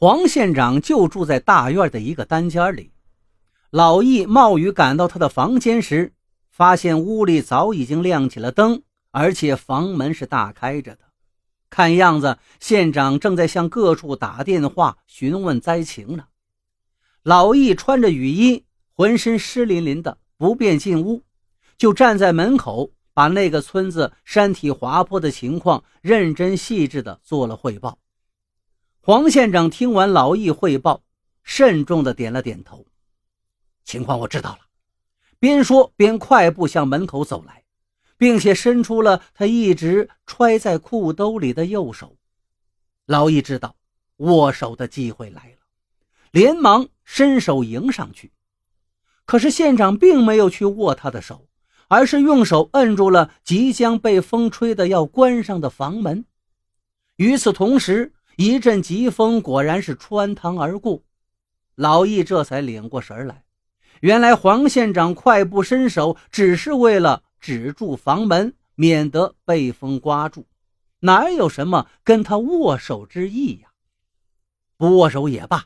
黄县长就住在大院的一个单间里。老易冒雨赶到他的房间时，发现屋里早已经亮起了灯，而且房门是大开着的。看样子，县长正在向各处打电话询问灾情呢。老易穿着雨衣，浑身湿淋淋的，不便进屋，就站在门口，把那个村子山体滑坡的情况认真细致地做了汇报。黄县长听完老易汇报，慎重地点了点头。情况我知道了，边说边快步向门口走来，并且伸出了他一直揣在裤兜里的右手。老易知道握手的机会来了，连忙伸手迎上去。可是县长并没有去握他的手，而是用手摁住了即将被风吹的要关上的房门。与此同时，一阵疾风果然是穿堂而过，老易这才领过神来。原来黄县长快步伸手，只是为了止住房门，免得被风刮住，哪有什么跟他握手之意呀？不握手也罢，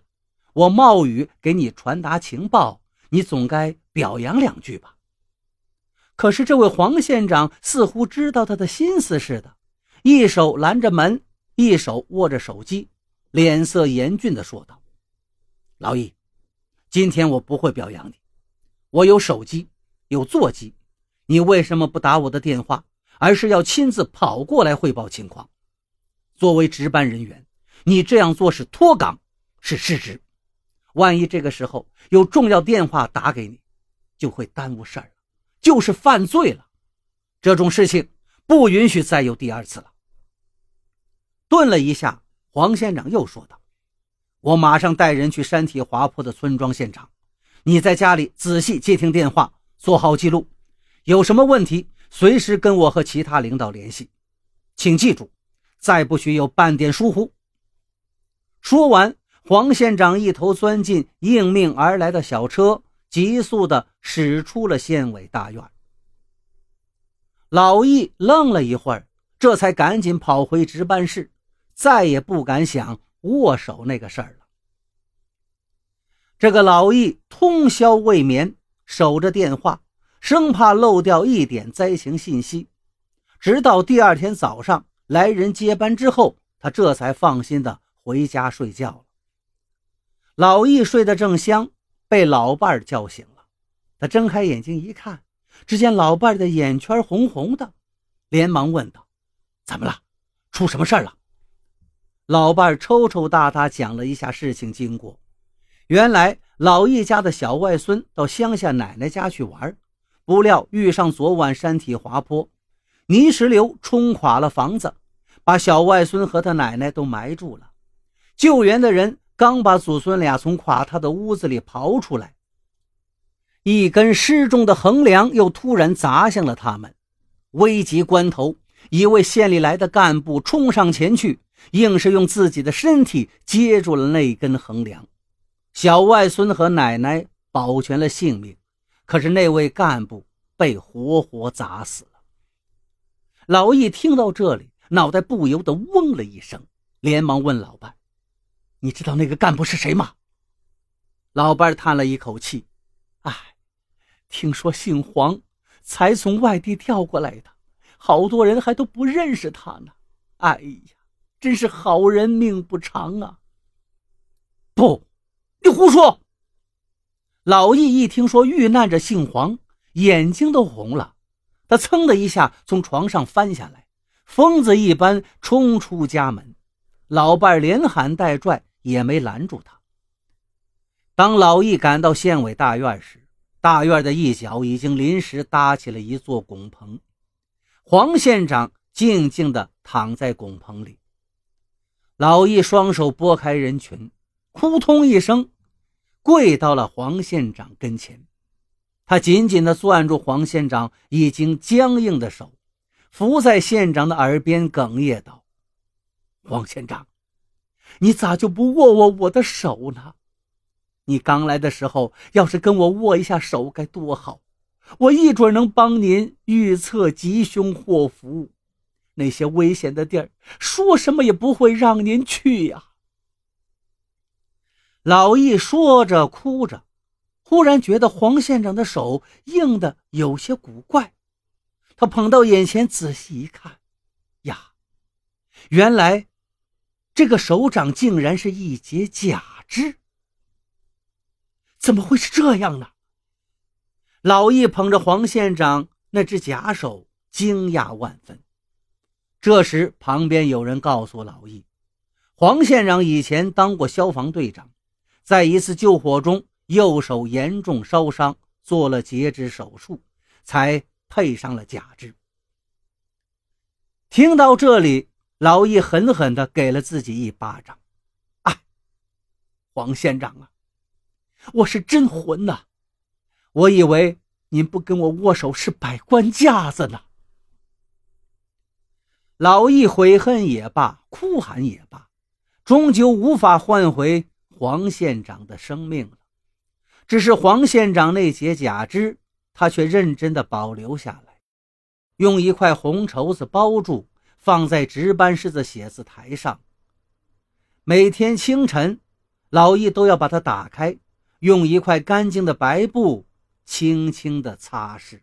我冒雨给你传达情报，你总该表扬两句吧？可是这位黄县长似乎知道他的心思似的，一手拦着门，一手握着手机，脸色严峻地说道：“老易，今天我不会表扬你。”我有手机，有座机，你为什么不打我的电话，而是要亲自跑过来汇报情况？作为值班人员，你这样做是脱岗，是失职。万一这个时候有重要电话打给你，就会耽误事儿了，就是犯罪了。这种事情不允许再有第二次了。顿了一下，黄县长又说道：“我马上带人去山体滑坡的村庄现场。”你在家里仔细接听电话，做好记录，有什么问题随时跟我和其他领导联系。请记住，再不许有半点疏忽。说完，黄县长一头钻进应命而来的小车，急速地驶出了县委大院。老易愣了一会儿，这才赶紧跑回值班室，再也不敢想握手那个事儿了。这个老易通宵未眠，守着电话，生怕漏掉一点灾情信息。直到第二天早上来人接班之后，他这才放心的回家睡觉了。老易睡得正香，被老伴儿叫醒了。他睁开眼睛一看，只见老伴儿的眼圈红红的，连忙问道：“怎么了？出什么事儿了？”老伴儿抽抽搭搭讲了一下事情经过。原来老易家的小外孙到乡下奶奶家去玩，不料遇上昨晚山体滑坡，泥石流冲垮了房子，把小外孙和他奶奶都埋住了。救援的人刚把祖孙俩从垮塌的屋子里刨出来，一根失重的横梁又突然砸向了他们。危急关头，一位县里来的干部冲上前去，硬是用自己的身体接住了那根横梁。小外孙和奶奶保全了性命，可是那位干部被活活砸死了。老易听到这里，脑袋不由得嗡了一声，连忙问老伴：“你知道那个干部是谁吗？”老伴叹了一口气：“哎，听说姓黄，才从外地调过来的，好多人还都不认识他呢。哎呀，真是好人命不长啊！”不。你胡说！老易一听说遇难者姓黄，眼睛都红了。他噌的一下从床上翻下来，疯子一般冲出家门。老伴连喊带拽也没拦住他。当老易赶到县委大院时，大院的一角已经临时搭起了一座拱棚。黄县长静静地躺在拱棚里。老易双手拨开人群。扑通一声，跪到了黄县长跟前。他紧紧地攥住黄县长已经僵硬的手，伏在县长的耳边哽咽道：“黄县长，你咋就不握握我的手呢？你刚来的时候，要是跟我握一下手，该多好！我一准能帮您预测吉凶祸福，那些危险的地儿，说什么也不会让您去呀。”老易说着哭着，忽然觉得黄县长的手硬的有些古怪。他捧到眼前仔细一看，呀，原来这个手掌竟然是一截假肢。怎么会是这样呢？老易捧着黄县长那只假手，惊讶万分。这时，旁边有人告诉老易，黄县长以前当过消防队长，在一次救火中，右手严重烧伤，做了截肢手术，才配上了假肢。听到这里，老易狠狠地给了自己一巴掌。啊，黄县长啊，我是真混呐！我以为您不跟我握手是摆官架子呢。老易悔恨也罢，哭喊也罢，终究无法换回黄县长的生命了。只是黄县长那截假肢，他却认真的保留下来，用一块红绸子包住，放在值班室的写字台上。每天清晨，老易都要把它打开，用一块干净的白布轻轻的擦拭。